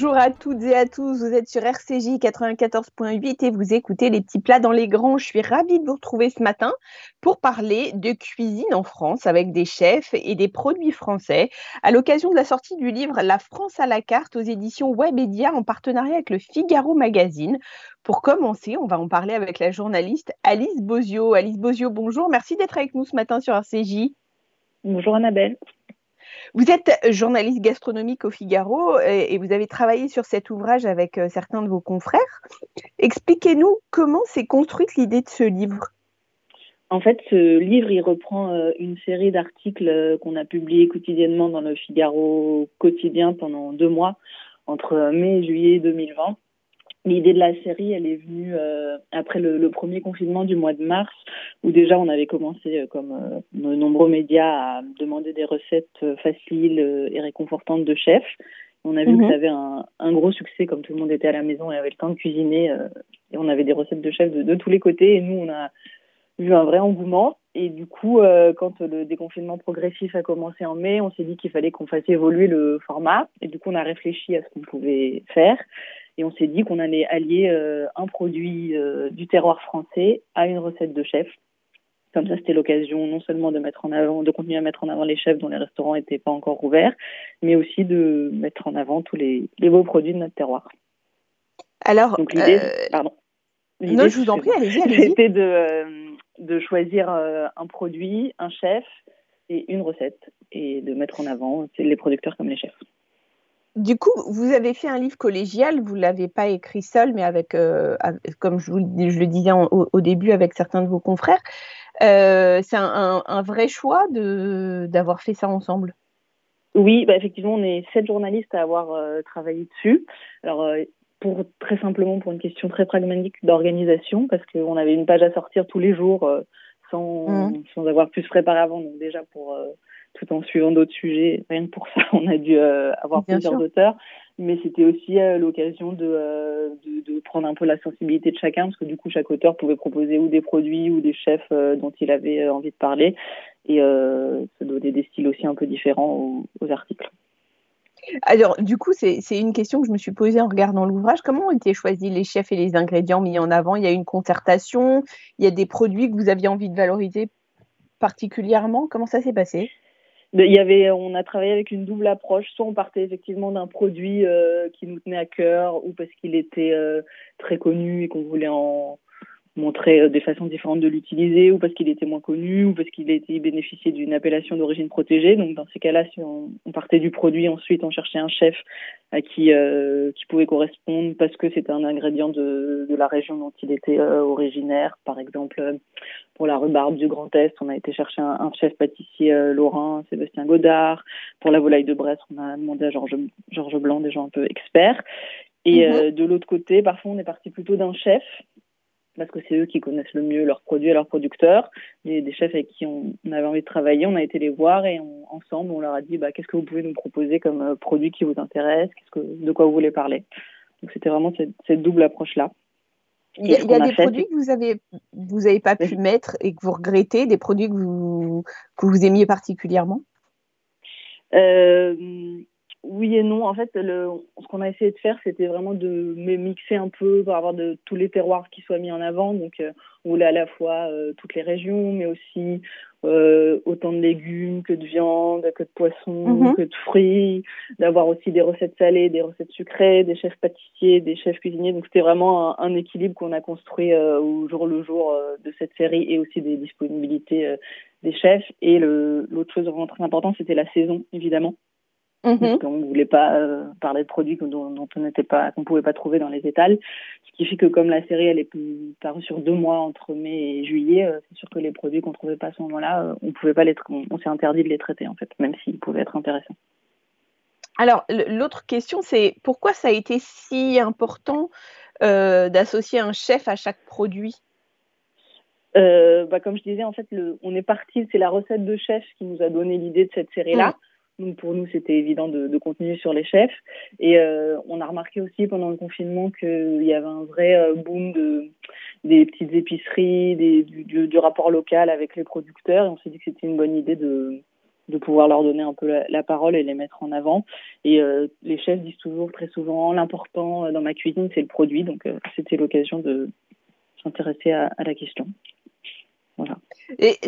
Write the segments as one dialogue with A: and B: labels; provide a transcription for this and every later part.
A: Bonjour à toutes et à tous, vous êtes sur RCJ 94.8 et vous écoutez les petits plats dans les grands. Je suis ravie de vous retrouver ce matin pour parler de cuisine en France avec des chefs et des produits français à l'occasion de la sortie du livre La France à la carte aux éditions Webedia en partenariat avec le Figaro Magazine. Pour commencer, on va en parler avec la journaliste Alice Bozio. Alice Bozio, bonjour, merci d'être avec nous ce matin sur RCJ.
B: Bonjour Annabelle.
A: Vous êtes journaliste gastronomique au Figaro et vous avez travaillé sur cet ouvrage avec euh, certains de vos confrères. Expliquez-nous comment s'est construite l'idée de ce livre.
B: En fait, ce livre, il reprend euh, une série d'articles euh, qu'on a publiés quotidiennement dans le Figaro quotidien pendant deux mois, entre mai et juillet 2020. L'idée de la série, elle est venue euh, après le, premier confinement du mois de mars, où déjà on avait commencé, euh, comme euh, de nombreux médias, à demander des recettes faciles et réconfortantes de chefs. On a vu que mhm. ça avait un, gros succès, comme tout le monde était à la maison et avait le temps de cuisiner, et on avait des recettes de chefs de, tous les côtés. Et nous, on a vu un vrai engouement. Et du coup, quand le déconfinement progressif a commencé en mai, on s'est dit qu'il fallait qu'on fasse évoluer le format. Et du coup, on a réfléchi à ce qu'on pouvait faire. Et on s'est dit qu'on allait allier euh, un produit euh, du terroir français à une recette de chef. Comme ça, c'était l'occasion non seulement de mettre en avant, de continuer à mettre en avant les chefs dont les restaurants n'étaient pas encore ouverts, mais aussi de mettre en avant tous les, beaux produits de notre terroir.
A: Alors, Donc l'idée, euh, pardon. Non, je vous en prie, allez-y. Allez
B: c'était de, de choisir un produit, un chef et une recette, et de mettre en avant les producteurs comme les chefs.
A: Du coup, vous avez fait un livre collégial, vous ne l'avez pas écrit seul, mais avec, euh, comme je, vous, le disais au, début, avec certains de vos confrères. Euh, c'est un, vrai choix d'avoir fait ça ensemble?
B: Oui, bah effectivement, on est sept journalistes à avoir euh, travaillé dessus. Alors, pour très simplement pour une question très pragmatique d'organisation, parce qu'on avait une page à sortir tous les jours sans, mmh. sans avoir pu se préparer avant. Donc déjà pour tout en suivant d'autres sujets. Rien que pour ça, on a dû euh, avoir plusieurs auteurs. Mais c'était aussi euh, l'occasion euh, de, de, prendre un peu la sensibilité de chacun, parce que du coup, chaque auteur pouvait proposer ou des produits ou des chefs dont il avait envie de parler. Et ça donnait des styles aussi un peu différents aux, articles.
A: Alors, du coup, c'est une question que je me suis posée en regardant l'ouvrage. Comment ont été choisis les chefs et les ingrédients mis en avant? Il y a une concertation, il y a des produits que vous aviez envie de valoriser particulièrement? Comment ça s'est passé?
B: Il y avait, on a travaillé avec une double approche. Soit on partait effectivement d'un produit euh, qui nous tenait à cœur, ou parce qu'il était euh, très connu et qu'on voulait en montrer euh, des façons différentes de l'utiliser, ou parce qu'il était moins connu, ou parce qu'il était bénéficié d'une appellation d'origine protégée. Donc dans ces cas-là, si on, on, partait du produit, ensuite on cherchait un chef à qui qui pouvait correspondre parce que c'était un ingrédient de, de la région dont il était originaire. Par exemple, pour la rhubarbe du Grand Est, on a été chercher un, chef pâtissier euh, lorrain, Sébastien Godard. Pour la volaille de Brest, on a demandé à Georges Georges Blanc, des gens un peu experts. Et mhm. euh, de l'autre côté, parfois, on est parti plutôt d'un chef, parce que c'est eux qui connaissent le mieux leurs produits et leurs producteurs. Des, des chefs avec qui on, avait envie de travailler, on a été les voir et ensemble, on leur a dit bah, qu'est-ce que vous pouvez nous proposer comme euh, produit qui vous intéresse, que, de quoi vous voulez parler? Donc c'était vraiment cette double approche-là.
A: Il y a, des produits que vous avez vous avez pas pu mettre et que vous regrettez, des produits que vous que vous aimiez particulièrement?
B: Euh, Oui et non. En fait, le, ce qu'on a essayé de faire, c'était vraiment de mixer un peu pour avoir de tous les terroirs qui soient mis en avant. Donc, euh, on voulait à la fois euh, toutes les régions, mais aussi euh, autant de légumes que de viande, que de poissons, mhm. que de fruits, d'avoir aussi des recettes salées, des recettes sucrées, des chefs pâtissiers, des chefs cuisiniers. Donc c'était vraiment un, équilibre qu'on a construit euh, au jour le jour de cette série et aussi des disponibilités des chefs. Et l'autre chose vraiment très importante, c'était la saison, évidemment. Mhm. on ne voulait pas euh, parler de produits dont, on n'était pas, qu'on pouvait pas trouver dans les étals. Ce qui fait que comme la série elle est parue sur deux mois entre mai et juillet, euh, c'est sûr que les produits qu'on trouvait pas à ce moment-là, euh, on pouvait pas les, on, s'est interdit de les traiter en fait, même s'ils pouvaient être intéressants.
A: Alors l'autre question c'est pourquoi ça a été si important d'associer un chef à chaque produit?
B: Bah, comme je disais, en fait, le, on est parti, c'est la recette de chef qui nous a donné l'idée de cette série-là. Donc pour nous, c'était évident de, continuer sur les chefs. Et euh, on a remarqué aussi pendant le confinement qu'il y avait un vrai euh, boom de, des petites épiceries, des, du, rapport local avec les producteurs. Et on s'est dit que c'était une bonne idée de, de pouvoir leur donner un peu la, parole et les mettre en avant. Et les chefs disent toujours très souvent l'important dans ma cuisine c'est le produit, donc c'était l'occasion de s'intéresser à, la question.
A: Voilà. Et,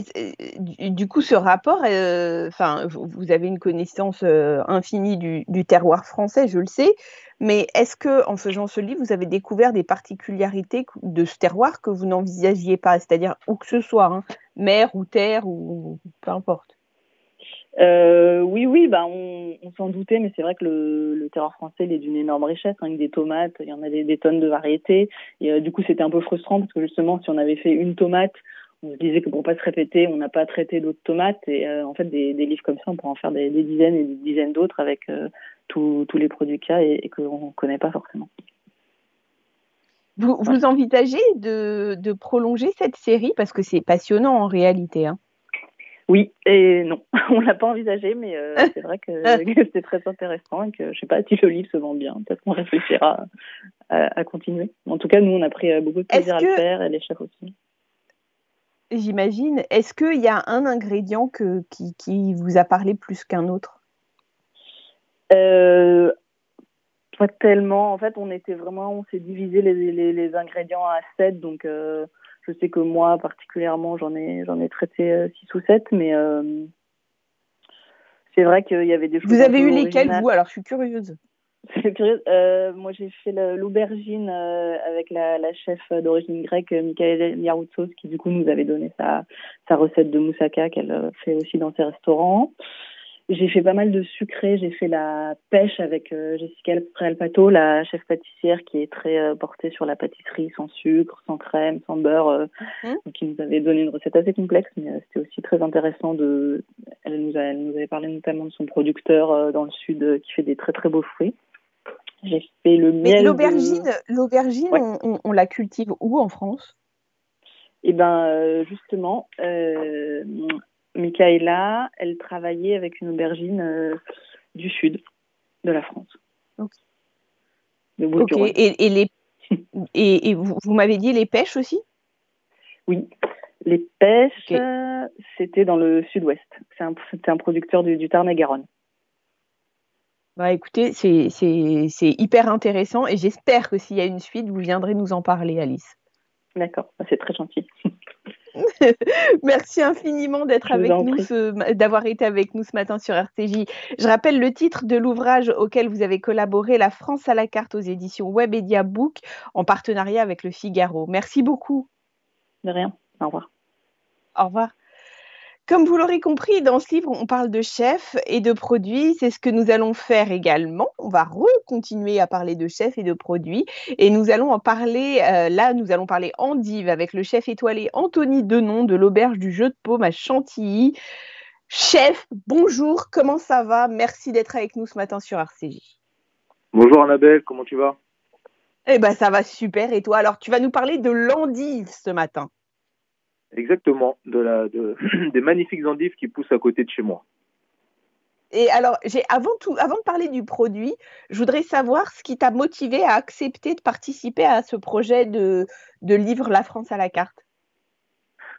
A: du coup, ce rapport, enfin, vous avez une connaissance infinie du, du, terroir français, je le sais, mais est-ce que, en faisant ce livre, vous avez découvert des particularités de ce terroir que vous n'envisagiez pas, c'est-à-dire où que ce soit, hein, mer ou terre ou peu importe
B: euh, oui, oui, bah on, on s'en doutait, mais c'est vrai que le, le terroir français il est d'une énorme richesse, avec des tomates, il y en a des, tonnes de variétés. Et euh, du coup, c'était un peu frustrant parce que justement, si on avait fait une tomate, on se disait que pour pas se répéter, on n'a pas traité d'autres tomates. Et euh, en fait, des, des, livres comme ça, on pourrait en faire des, des dizaines et des dizaines d'autres avec tous les produits qu'il y a et, et qu'on ne connaît pas forcément.
A: Vous, vous envisagez de, de, prolonger cette série? Parce que c'est passionnant en réalité. Hein.
B: Oui et non, on l'a pas envisagé, mais euh, c'est vrai que, c'est très intéressant et que je sais pas si le livre se vend bien, peut-être qu'on réfléchira à, continuer. En tout cas, nous on a pris euh, beaucoup de plaisir à le faire et les chefs aussi.
A: J'imagine. Est-ce qu'il y a un ingrédient que, qui, qui vous a parlé plus qu'un autre?
B: Euh, pas tellement. En fait, on était vraiment, on s'est divisé les, les, les, ingrédients à 7. Donc, euh, je sais que moi, particulièrement, j'en ai, j'en ai traité 6 euh, ou 7. Mais c'est vrai qu'il y avait des
A: choses. Vous avez eu lesquels, vous? Alors, je suis curieuse.
B: C'est curieux. Euh, moi, j'ai fait l'aubergine euh, avec la, la chef d'origine grecque, Michael Yaroutsos, qui du coup nous avait donné sa, sa recette de moussaka qu'elle fait aussi dans ses restaurants. J'ai fait pas mal de sucré. J'ai fait la pêche avec euh, Jessica Alpato, la chef pâtissière qui est très euh, portée sur la pâtisserie sans sucre, sans crème, sans beurre, euh, mhm. qui nous avait donné une recette assez complexe, mais c'était aussi très intéressant de. Elle nous, a, elle nous avait parlé notamment de son producteur dans le sud qui fait des très très beaux fruits.
A: J'ai fait le miel. L'aubergine, l'aubergine, on, on, la cultive où en France?
B: Eh ben, justement, Michaela, elle travaillait avec une aubergine euh, du sud de la France.
A: Ok. Et, et, les... et, vous, m'avez dit les pêches aussi?
B: Oui. Les pêches, c'était dans le sud-ouest. C'était un, producteur du, Tarn-et-Garonne.
A: Bah écoutez, c'est hyper intéressant et j'espère que s'il y a une suite, vous viendrez nous en parler, Alice.
B: D'accord, c'est très gentil.
A: Merci infiniment d'être avec nous, d'avoir été avec nous ce matin sur RCJ. Je rappelle le titre de l'ouvrage auquel vous avez collaboré, La France à la carte aux éditions Webedia Book, en partenariat avec le Figaro. Merci beaucoup.
B: De rien. Au revoir.
A: Au revoir. Comme vous l'aurez compris, dans ce livre, on parle de chefs et de produits. C'est ce que nous allons faire également. On va continuer à parler de chefs et de produits. Et nous allons en parler, euh, là, nous allons parler endive avec le chef étoilé Anthony Denon de l'Auberge du Jeu de Paume à Chantilly. Chef, bonjour, comment ça va? Merci d'être avec nous ce matin sur RCJ.
C: Bonjour Annabelle, comment tu vas?
A: Eh bien, ça va super. Et toi? Alors, tu vas nous parler de l'endive ce matin.
C: Exactement, de la, de, des magnifiques endives qui poussent à côté de chez moi.
A: Et alors, avant tout, avant de parler du produit, je voudrais savoir ce qui t'a motivé à accepter de participer à ce projet de, de livre La France à la carte.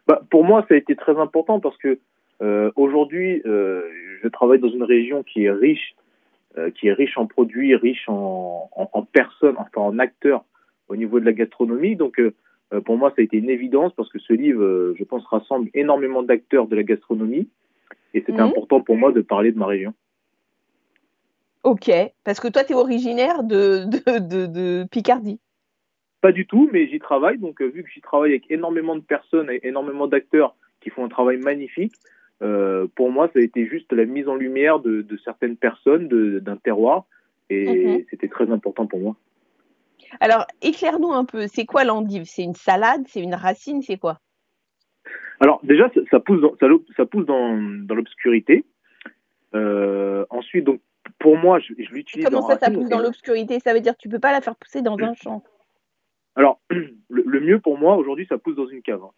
C: Bah, pour moi, ça a été très important parce que euh, aujourd'hui, euh, je travaille dans une région qui est riche, euh, qui est riche en produits, riche en, en, en, personnes, enfin en acteurs au niveau de la gastronomie. Donc, pour moi, ça a été une évidence parce que ce livre, euh, je pense, rassemble énormément d'acteurs de la gastronomie et c'était mhm. important pour moi de parler de ma région.
A: Ok, parce que toi, tu es originaire de, de, de, Picardie.
C: Pas du tout, mais j'y travaille. Donc, euh, vu que j'y travaille avec énormément de personnes et énormément d'acteurs qui font un travail magnifique, euh, pour moi, ça a été juste la mise en lumière de, de certaines personnes d'un terroir. Et mhm. c'était très important pour moi.
A: Alors, éclaire-nous un peu, c'est quoi l'endive? C'est une salade? C'est une racine? C'est quoi?
C: Alors, déjà, ça, pousse dans, ça, pousse dans, dans l'obscurité. Euh, ensuite, donc, pour moi, je, l'utilise.
A: Comment ça, ça pousse dans l'obscurité? Ça veut dire que tu peux pas la faire pousser dans un champ
C: Alors, le, mieux pour moi, aujourd'hui, ça pousse dans une cave, hein.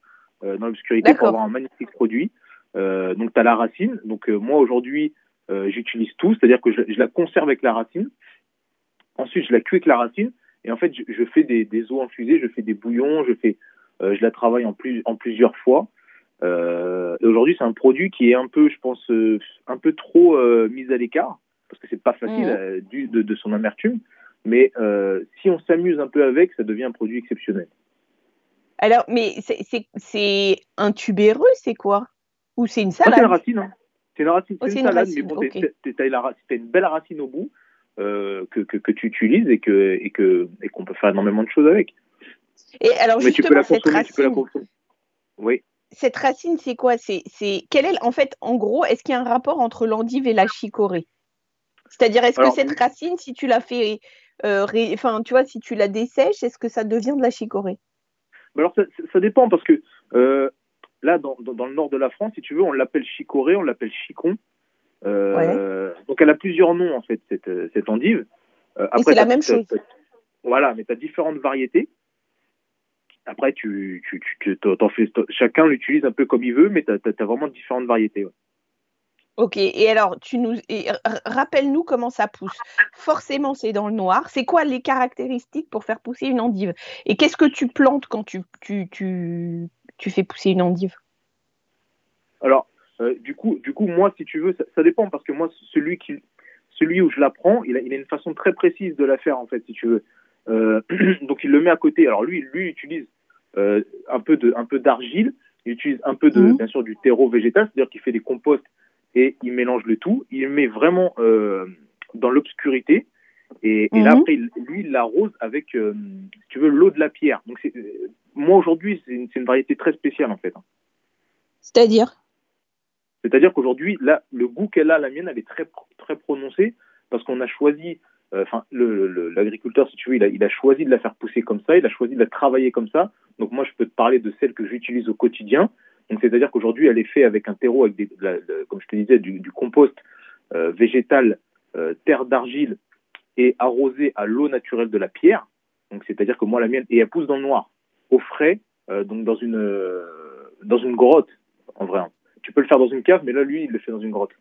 C: euh, dans l'obscurité, pour avoir un magnifique produit. Euh, donc, tu as la racine. Donc, moi, aujourd'hui, j'utilise tout, c'est-à-dire que je, je, la conserve avec la racine. Ensuite, je la cuis avec la racine. Et en fait, je, je fais des, des, eaux infusées, je fais des bouillons, je fais, euh, je la travaille en, plus, en plusieurs fois. Euh, et aujourd'hui, c'est un produit qui est un peu, je pense, euh, un peu trop mis à l'écart parce que c'est pas facile du, de, de son amertume. Mais si on s'amuse un peu avec, ça devient un produit exceptionnel.
A: Alors, mais c'est- un tubéreux, c'est quoi? Ou c'est une
C: Ah, c'est une
A: salade?
C: racine, hein. C'est une racine,
A: Oh,
C: c'est une
A: une
C: salade,
A: racine,
C: mais bon,
A: ok.
C: t'as- une belle racine au bout que, que, que tu utilises et que et que et qu'on peut faire énormément de choses avec.
A: Et alors,
C: mais tu peux la
A: cette
C: consommer, tu peux la
A: racine.
C: Oui.
A: cette racine, c'est quoi? C'est c'est quel est en fait, en gros, est-ce qu'il y a un rapport entre l'endive et la chicorée? C'est-à-dire, est-ce que cette racine, si tu la fais, euh, ré- enfin, tu vois, si tu la dessèches, est-ce que ça devient de la chicorée?
C: Alors ça, ça dépend parce que euh, là, dans, dans, dans le nord de la France, si tu veux, on l'appelle chicorée, on l'appelle chicon. Euh, Donc elle a plusieurs noms en fait cette, euh, cette endive. Euh,
A: c'est la même chose.
C: Voilà, mais tu as différentes variétés. Après, tu, tu, tu, t'en fais, chacun l'utilise un peu comme il veut, mais tu as, vraiment différentes variétés. ouais.
A: Ok, et alors, tu nous, et rappelle-nous comment ça pousse. Forcément, c'est dans le noir. C'est quoi les caractéristiques pour faire pousser une endive? Et qu'est-ce que tu plantes quand tu, tu, tu, tu fais pousser une endive?
C: Alors, euh, du coup, du coup, moi, si tu veux, ça, ça dépend parce que moi, celui qui, celui où je la prends, il a, il a une façon très précise de la faire en fait, si tu veux. Euh, donc, il le met à côté. Alors lui, lui il utilise euh, un peu de, un peu d'argile. Il utilise un peu de,
A: Mhm.
C: bien sûr, du terreau végétal, c'est-à-dire qu'il fait des composts et il mélange le tout. Il met vraiment dans l'obscurité. Et, et là,
A: Mhm.
C: après, lui, il l'arrose avec, si tu veux, l'eau de la pierre. Donc, moi, aujourd'hui, c'est une, c'est une variété très spéciale, en fait.
A: C'est-à-dire?
C: C'est-à-dire qu'aujourd'hui, là, le goût qu'elle a, la mienne, elle est très, très prononcée parce qu'on a choisi, euh, enfin, l'agriculteur, si tu veux, il a, choisi de la faire pousser comme ça, il a choisi de la travailler comme ça. Donc, moi, je peux te parler de celle que j'utilise au quotidien. Donc, c'est-à-dire qu'aujourd'hui, elle est faite avec un terreau, avec des, comme je te disais, du, compost euh, végétal, euh, terre d'argile et arrosée à l'eau naturelle de la pierre. Donc, c'est-à-dire que moi, la mienne, et elle pousse dans le noir, au frais, donc dans une, dans une grotte, en vrai. hein. Tu peux le faire dans une cave, mais là, lui, il le fait dans une grotte.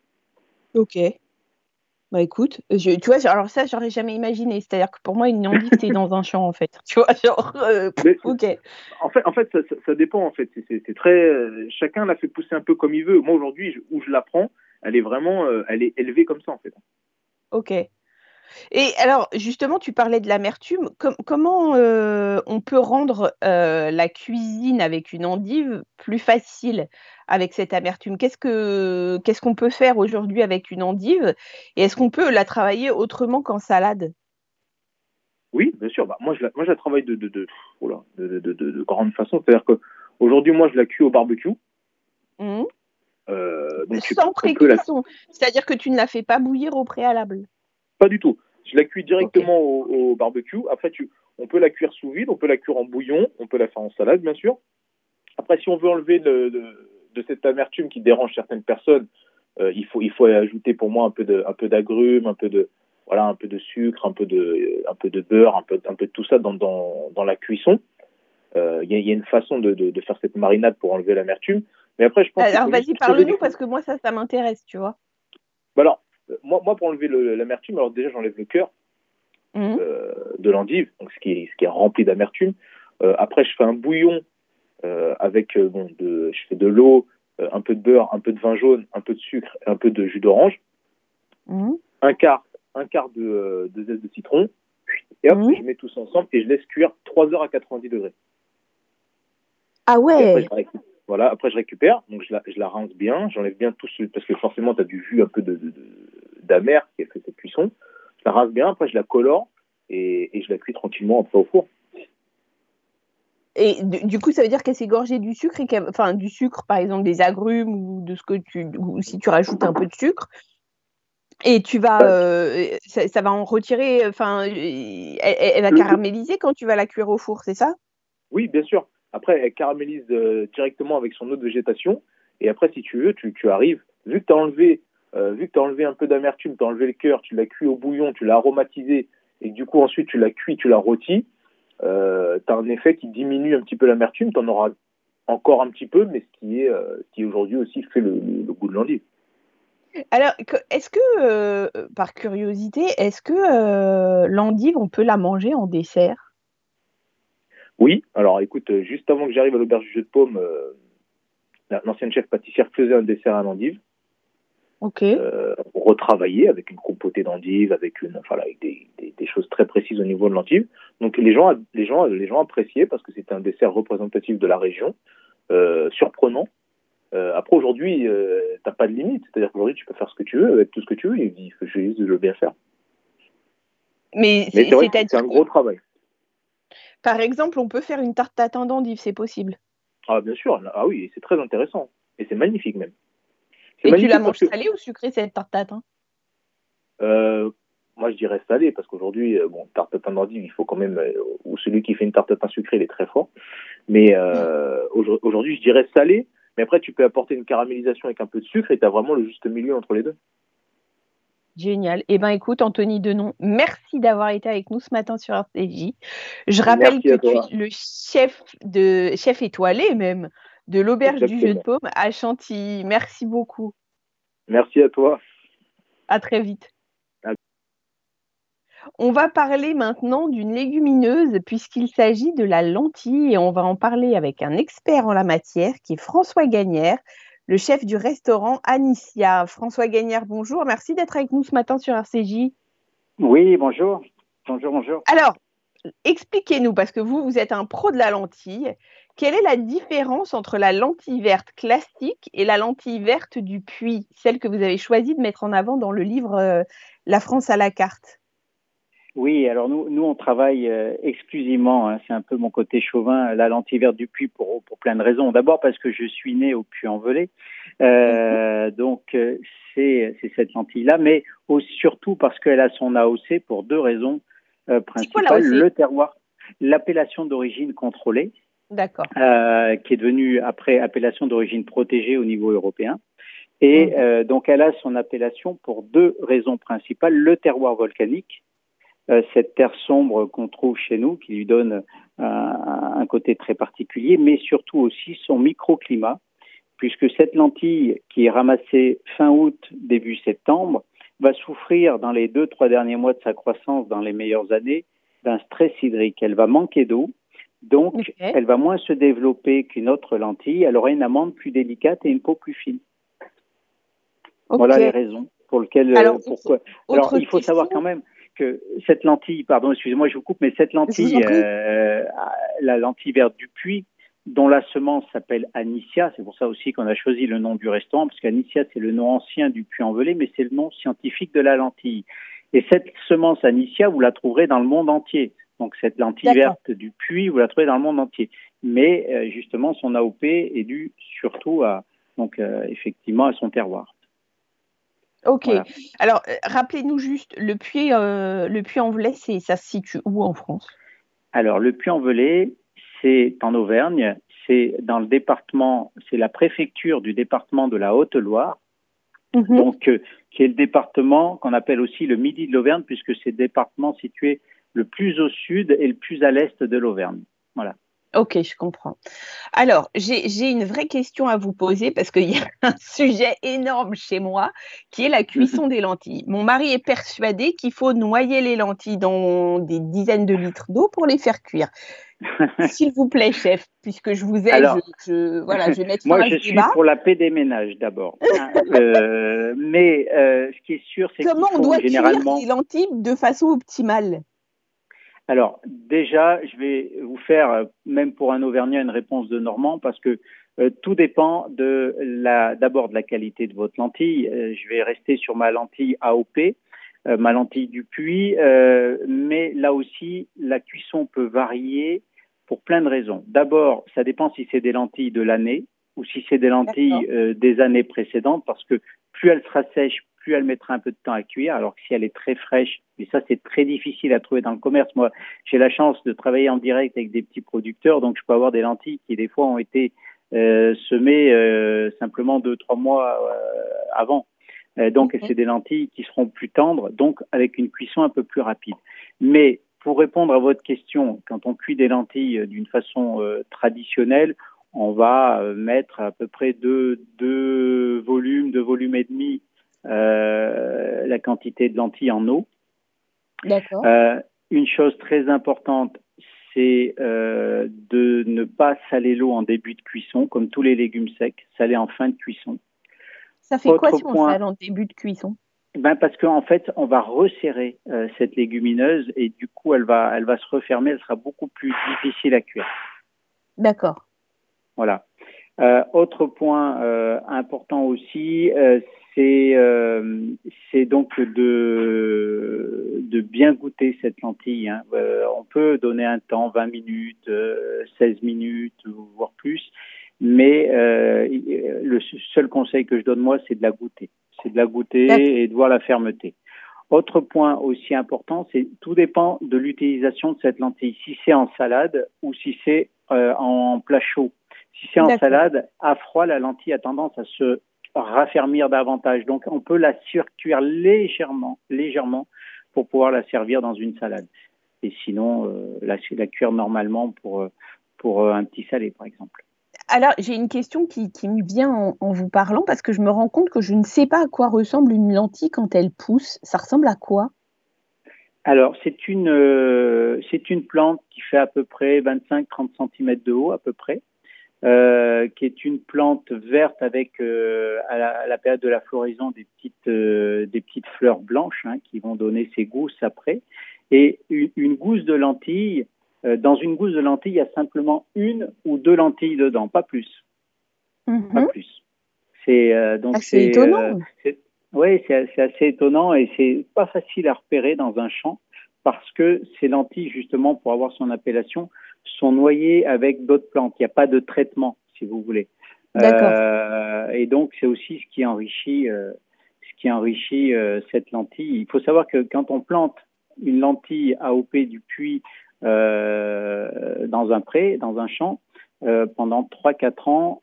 A: Ok. Bah écoute, je- tu vois, alors ça, j'aurais jamais imaginé. C'est-à-dire que pour moi, une endive, c'est dans un champ, en fait. Tu vois, genre, euh,
C: Mais-
A: ok.
C: En fait, en fait ça, ça- ça dépend. En fait, C'est- très. euh, chacun la fait pousser un peu comme il veut. Moi aujourd'hui, où je la prends, elle est vraiment, euh, elle est élevée comme ça en fait.
A: Ok. Et alors, justement, tu parlais de l'amertume. Com- comment euh, on peut rendre euh, la cuisine avec une endive plus facile avec cette amertume? Qu'est-ce que qu'est-ce qu'on peut faire aujourd'hui avec une endive? Et est-ce qu'on peut la travailler autrement qu'en salade?
C: Oui, bien sûr. Bah, moi, je la, moi, je la travaille de de de, grande façon. C'est-à-dire que aujourd'hui, moi, je la cuis au barbecue.
A: Mhm.
C: Euh, donc
A: Sans
C: on peut la-
A: pré-cuisson. C'est-à-dire que tu ne la fais pas bouillir au préalable.
C: Pas du tout. Je la cuis directement au, au barbecue. Après, tu, on peut la cuire sous vide, on peut la cuire en bouillon, on peut la faire en salade, bien sûr. Après, si on veut enlever le- le- de cette amertume qui dérange certaines personnes, euh, il faut il faut ajouter pour moi un peu de un peu d'agrumes, un peu de voilà un peu de sucre, un peu de un peu de beurre, un peu un peu de tout ça dans dans, dans la cuisson. Euh, Il y, a, il y a une façon de, de, de faire cette marinade pour enlever l'amertume. Mais après, je pense
A: Alors, vas-y, parle-nous parce que moi, ça, ça m'intéresse, tu vois.
C: Bah alors, moi, moi, pour enlever le- l'amertume, alors déjà, j'enlève le cœur
A: Mhm.
C: euh, de l'endive, ce qui est, ce qui est rempli d'amertume. Euh, après, je fais un bouillon euh, avec euh, bon, de, je fais de l'eau, un peu de beurre, un peu de vin jaune, un peu de sucre, et un peu de jus d'orange,
A: Mhm.
C: un quart, un quart de, de zeste de citron, et hop,
A: Mhm.
C: je mets tout ça ensemble et je laisse cuire 3 heures à 90 degrés.
A: Ah
C: après,
A: ouais.
C: voilà, après je récupère, donc je la, je la rince bien, j'enlève bien tout ce, parce que forcément tu as du jus un peu de, de- de- d'amer qui a fait cette cuisson. Je la rince bien, après je la colore et, et je la cuis tranquillement après au four.
A: Et du, coup, ça veut dire qu'elle s'est gorgée du sucre, et enfin du sucre, par exemple des agrumes ou de ce que tu, ou si tu rajoutes un peu de sucre, et tu vas, euh, ça, ça va en retirer, enfin, elle, elle- va caraméliser quand tu vas la cuire au four, c'est ça?
C: Oui, bien sûr. Après, elle caramélise euh, directement avec son eau de végétation. Et après, si tu veux, tu, tu arrives, vu que tu as enlevé, euh, vu que as enlevé un peu d'amertume, tu as enlevé le cœur, tu l'as cuit au bouillon, tu l'as aromatisé, et du coup, ensuite, tu l'as cuit, tu l'as rôti, euh, tu as un effet qui diminue un petit peu l'amertume. Tu en auras encore un petit peu, mais ce qui est, euh, qui aujourd'hui aussi fait le, le- le goût de l'endive.
A: Alors, est-ce que, par curiosité, est-ce que l'endive, on peut la manger en dessert?
C: Oui, alors écoute, juste avant que j'arrive à l'auberge du jeu de paume, l'ancienne chef pâtissière faisait un dessert à l'endive.
A: Ok.
C: Euh, retravaillé avec une compotée d'endive, avec une, enfin, avec des, des, des, choses très précises au niveau de l'endive. Donc les gens, les gens, les gens appréciaient parce que c'était un dessert représentatif de la région, euh, surprenant. Euh, après aujourd'hui, t'as pas de limite, c'est-à-dire qu'aujourd'hui tu peux faire ce que tu veux avec tout ce que tu veux. Il faut juste le bien faire.
A: Mais,
C: c'est un gros travail.
A: Par exemple, on peut faire une tarte tatin d'endive, c'est possible.
C: Ah bien sûr, ah oui, c'est très intéressant et c'est magnifique même.
A: Et tu la manges que... salée ou sucrée cette tarte tatin
C: euh, Moi je dirais salée parce qu'aujourd'hui, euh, bon, tarte tatin d'endive, il faut quand même, euh, ou celui qui fait une tarte tatin sucrée, il est très fort. Mais euh, aujourd'hui, je dirais salée. Mais après, tu peux apporter une caramélisation avec un peu de sucre et tu as vraiment le juste milieu entre les deux.
A: Génial. Eh bien, écoute, Anthony Denon, merci d'avoir été avec nous ce matin sur RCJ. Je rappelle
C: Merci
A: que tu es le chef, de, chef étoilé même de l'auberge du Jeu de Paume à Chantilly. Merci beaucoup.
C: Merci à toi.
A: À très vite. On va parler maintenant d'une légumineuse puisqu'il s'agit de la lentille et on va en parler avec un expert en la matière qui est François Gagnère, le chef du restaurant Anicia. François Gagnère, bonjour. Merci d'être avec nous ce matin sur RCJ.
D: Oui, bonjour. Bonjour, bonjour.
A: Alors, expliquez-nous, parce que vous, vous êtes un pro de la lentille. Quelle est la différence entre la lentille verte classique et la lentille verte du puits, celle que vous avez choisi de mettre en avant dans le livre euh, La France à la carte?
D: Oui, alors nous, nous on travaille euh, exclusivement, hein, c'est un peu mon côté chauvin, la lentille verte du puits pour, pour plein de raisons. D'abord parce que je suis né au Puy-en-Velay, euh, mm-hmm. donc c'est cette lentille-là, mais surtout parce qu'elle a son AOC pour deux raisons euh, principales.
A: Quoi,
D: le terroir, l'appellation d'origine contrôlée,
A: D'accord.
D: Euh, qui est devenue après appellation d'origine protégée au niveau européen. Et
A: Mhm.
D: euh, donc elle a son appellation pour deux raisons principales. Le terroir volcanique, euh, cette terre sombre qu'on trouve chez nous, qui lui donne un côté très particulier, mais surtout aussi son microclimat, puisque cette lentille qui est ramassée fin août, début septembre, va souffrir dans les deux, trois derniers mois de sa croissance, dans les meilleures années, d'un stress hydrique. Elle va manquer d'eau, donc elle va moins se développer qu'une autre lentille. Elle aura une amande plus délicate et une peau plus fine. Voilà les raisons pour lesquelles.
A: Alors,
D: euh, pourquoi. Alors, il faut savoir quand même que cette lentille, pardon, excusez-moi, je vous coupe, mais cette lentille, euh, la lentille verte du puits, dont la semence s'appelle Anicia, c'est pour ça aussi qu'on a choisi le nom du restaurant, parce qu'Anicia, c'est le nom ancien du puits-en-velay, mais c'est le nom scientifique de la lentille. Et cette semence Anicia, vous la trouverez dans le monde entier. Donc cette lentille verte du puits, vous la trouvez dans le monde entier. Mais euh, justement, son AOP est dû surtout à, donc euh, effectivement, à son terroir.
A: Ok.
D: Voilà.
A: Alors, euh, rappelez-nous juste, le puits, euh, le puits en velay, ça se situe où en France?
D: Alors, le Puy-en-Velay, c'est en Auvergne, c'est dans le département, c'est la préfecture du département de la Haute-Loire,
A: Mhm.
D: donc euh, qui est le département qu'on appelle aussi le Midi de l'Auvergne, puisque c'est le département situé le plus au sud et le plus à l'est de l'Auvergne. Voilà.
A: Ok, je comprends. Alors, j'ai une vraie question à vous poser parce qu'il y a un sujet énorme chez moi qui est la cuisson des lentilles. Mon mari est persuadé qu'il faut noyer les lentilles dans des dizaines de litres d'eau pour les faire cuire. S'il vous plaît, chef, puisque je vous aide,
D: Alors,
A: je, je- voilà, je vais mettre
D: Moi, je suis
A: débat.
D: pour la paix des ménages d'abord. Hein, euh, mais euh, ce qui est sûr, c'est qu'il
A: Comment on doit
D: généralement.
A: cuire les lentilles de façon optimale?
D: Alors, déjà, je vais vous faire, euh, même pour un Auvergnat, une réponse de Normand, parce que euh, tout dépend de la, d'abord de la qualité de votre lentille. Euh, je vais rester sur ma lentille AOP, euh, ma lentille du puits, mais là aussi, la cuisson peut varier pour plein de raisons. D'abord, ça dépend si c'est des lentilles de l'année ou si c'est des lentilles des années précédentes, parce que plus elle sera sèche, plus elle mettra un peu de temps à cuire, alors que si elle est très fraîche, et ça c'est très difficile à trouver dans le commerce. Moi, j'ai la chance de travailler en direct avec des petits producteurs, donc je peux avoir des lentilles qui des fois ont été euh, semées euh, simplement deux trois mois euh, avant. Donc c'est des lentilles qui seront plus tendres, donc avec une cuisson un peu plus rapide. Mais pour répondre à votre question, quand on cuit des lentilles d'une façon traditionnelle, on va mettre à peu près deux, deux volumes, deux volumes et demi euh, la quantité de lentilles en eau.
A: D'accord.
D: Euh, une chose très importante, c'est euh, de ne pas saler l'eau en début de cuisson, comme tous les légumes secs, saler en fin de cuisson.
A: Ça fait quoi si on sale en début de cuisson?
D: Ben parce qu'en fait, on va resserrer euh, cette légumineuse et du coup, elle va, elle va se refermer, elle sera beaucoup plus difficile à cuire.
A: D'accord.
D: Voilà. Euh, autre point important aussi, c'est c'est donc de de bien goûter cette lentille. Hein. on peut donner un temps, 20 minutes, 16 minutes, voire plus, mais le seul conseil que je donne moi, c'est de la goûter. C'est de la goûter et de voir la fermeté. Autre point aussi important, c'est tout dépend de l'utilisation de cette lentille. Si c'est en salade ou si c'est en plat chaud. Si c'est en salade, à froid, la lentille a tendance à se raffermir davantage. Donc, on peut la surcuire légèrement, légèrement, pour pouvoir la servir dans une salade. Et sinon, euh, la, la, cuire normalement pour, pour euh, un petit salé, par exemple.
A: Alors, j'ai une question qui, me vient en, vous parlant parce que je me rends compte que je ne sais pas à quoi ressemble une lentille quand elle pousse. Ça ressemble à quoi?
D: Alors, c'est une, euh, c'est une plante qui fait à peu près 25-30 cm de haut, à peu près, euh, qui est une plante verte avec euh, à, la, période de la floraison des petites euh, des petites fleurs blanches hein, qui vont donner ses gousses après. Et une, gousse de lentilles dans une gousse de lentilles il y a simplement une ou deux lentilles dedans pas plus.
A: Mm-hmm.
D: pas plus. C'est donc
A: c'est étonnant.
D: oui c'est assez étonnant et c'est pas facile à repérer dans un champ parce que ces lentilles justement pour avoir son appellation sont noyés avec d'autres plantes. Il n'y a pas de traitement, si vous voulez. Euh, et donc, c'est aussi ce qui enrichit, euh, ce qui enrichit euh, cette lentille. Il faut savoir que quand on plante une lentille AOP du puits euh, dans un pré, dans un champ, euh, pendant 3-4 ans,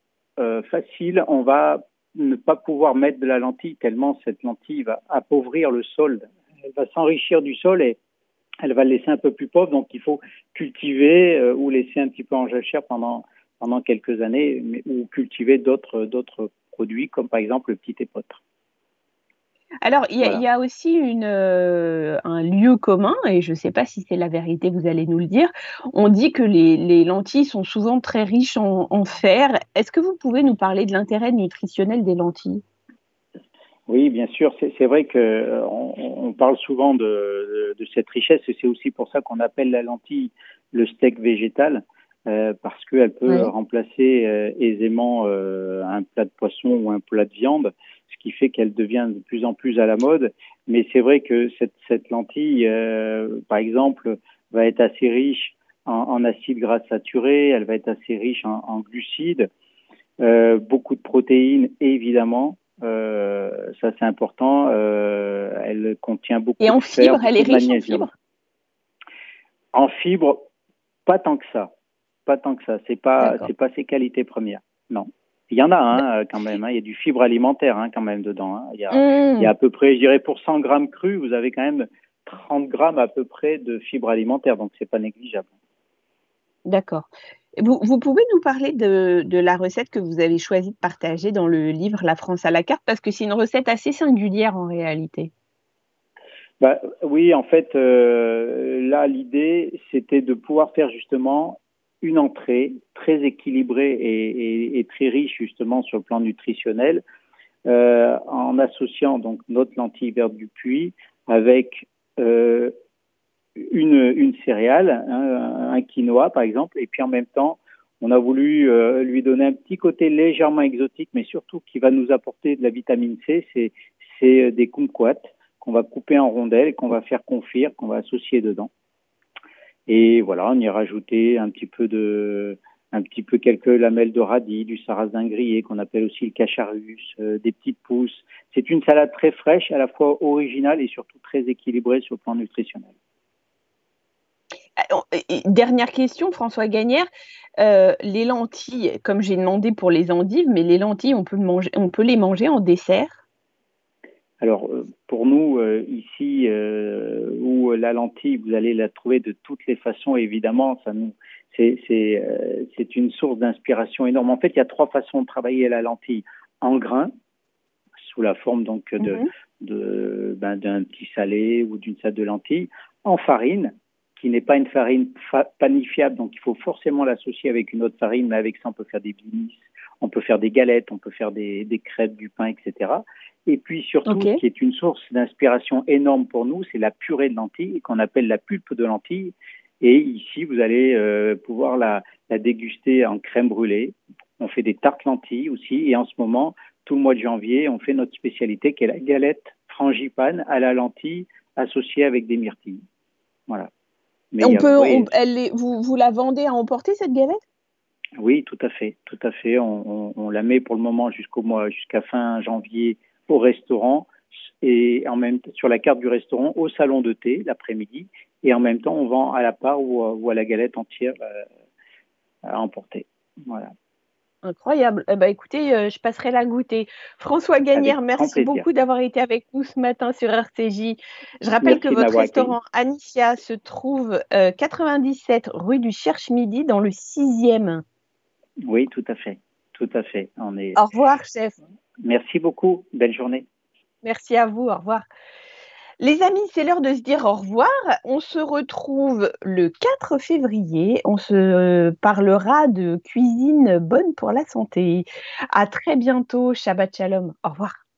D: facile, on va ne pas pouvoir mettre de la lentille tellement cette lentille va appauvrir le sol. Elle va s'enrichir du sol et elle va le laisser un peu plus pauvre. Donc, il faut cultiver euh, ou laisser un petit peu en jachère pendant, pendant quelques années mais, ou cultiver d'autres, d'autres produits, comme par exemple le petit épeautre.
A: Alors, il y, a aussi une, euh, un lieu commun, et je ne sais pas si c'est la vérité, vous allez nous le dire. On dit que les, les lentilles sont souvent très riches en, en fer. Est-ce que vous pouvez nous parler de l'intérêt nutritionnel des lentilles?
D: Oui, bien sûr. C'est vrai que euh, on, parle souvent de, de, cette richesse et c'est aussi pour ça qu'on appelle la lentille le steak végétal euh, parce qu'elle peut remplacer euh, aisément un plat de poisson ou un plat de viande, ce qui fait qu'elle devient de plus en plus à la mode. Mais c'est vrai que cette, cette lentille, par exemple, va être assez riche en, en acides gras saturés, elle va être assez riche en, en glucides, beaucoup de protéines évidemment. Euh, ça, c'est important. Euh, elle contient beaucoup
A: Et en
D: de
A: fibres, elle est riche en fibres
D: En fibres, pas tant que ça. Pas tant que ça. C'est pas, c'est pas ses qualités premières. Non. Il y en a hein, quand même. Hein. Il y a du fibre alimentaire hein, quand même dedans. Il, y a, mmh. il y a à peu près, je dirais, pour 100 grammes crus, vous avez quand même 30 grammes à peu près de fibres alimentaire. Donc, c'est pas négligeable.
A: D'accord. Vous, pouvez nous parler de, la recette que vous avez choisi de partager dans le livre La France à la carte, parce que c'est une recette assez singulière en réalité.
D: Bah, oui, en fait, euh, là, l'idée, c'était de pouvoir faire justement une entrée très équilibrée et, très riche justement sur le plan nutritionnel, euh, en associant donc notre lentille verte du puits avec euh, une, une céréale, hein, un quinoa par exemple, et puis en même temps, on a voulu euh, lui donner un petit côté légèrement exotique, mais surtout qui va nous apporter de la vitamine C, c'est, c'est euh, des kumquats qu'on va couper en rondelles qu'on va faire confire, qu'on va associer dedans. Et voilà, on y a rajouté un petit peu de, un petit peu quelques lamelles de radis, du sarrasin grillé qu'on appelle aussi le cacharus, euh, des petites pousses. C'est une salade très fraîche, à la fois originale et surtout très équilibrée sur le plan nutritionnel.
A: Dernière question, François Gagnère. Euh, les lentilles, comme j'ai demandé pour les endives, mais les lentilles, on peut, manger, on peut les manger en dessert?
D: Alors, euh, pour nous, euh, ici, où la lentille, vous allez la trouver de toutes les façons, évidemment, ça nous, c'est, c'est, une source d'inspiration énorme. En fait, il y a trois façons de travailler la lentille. En grain, sous la forme donc de, mhm. de ben, d'un petit salé ou d'une salade de lentilles. En farine, qui n'est pas une farine panifiable, donc il faut forcément l'associer avec une autre farine, mais avec ça on peut faire des blinis, on peut faire des galettes, on peut faire des, des crêpes, du pain, etc. Et puis surtout, ce qui est une source d'inspiration énorme pour nous, c'est la purée de lentilles qu'on appelle la pulpe de lentilles. Et ici, vous allez euh, pouvoir la, la, déguster en crème brûlée. On fait des tartes lentilles aussi. Et en ce moment, tout le mois de janvier, on fait notre spécialité qui est la galette frangipane à la lentille associée avec des myrtilles. Voilà.
A: Mais on peut, elle vous, vous la vendez à emporter cette galette?
D: Oui, tout à fait, tout à fait. On, on, on la met pour le moment jusqu'au mois, jusqu'à fin janvier au restaurant et en même sur la carte du restaurant au salon de thé l'après-midi et en même temps on vend à la part ou, à la galette entière euh, à emporter. Voilà.
A: Incroyable. Eh ben, écoutez, euh, je passerai la goûter. François Gagnère, merci beaucoup d'avoir été avec nous ce matin sur RCJ. Je rappelle que votre restaurant Anicia se trouve 97 euh, rue du Cherche-Midi dans le 6e.
D: Oui, tout à fait. Tout à fait.
A: On est... Au revoir, chef.
D: Merci beaucoup. Belle journée.
A: Merci à vous. Au revoir. Les amis, c'est l'heure de se dire au revoir. On se retrouve le 4 février. On se parlera de cuisine bonne pour la santé. À très bientôt. Shabbat Shalom. Au revoir.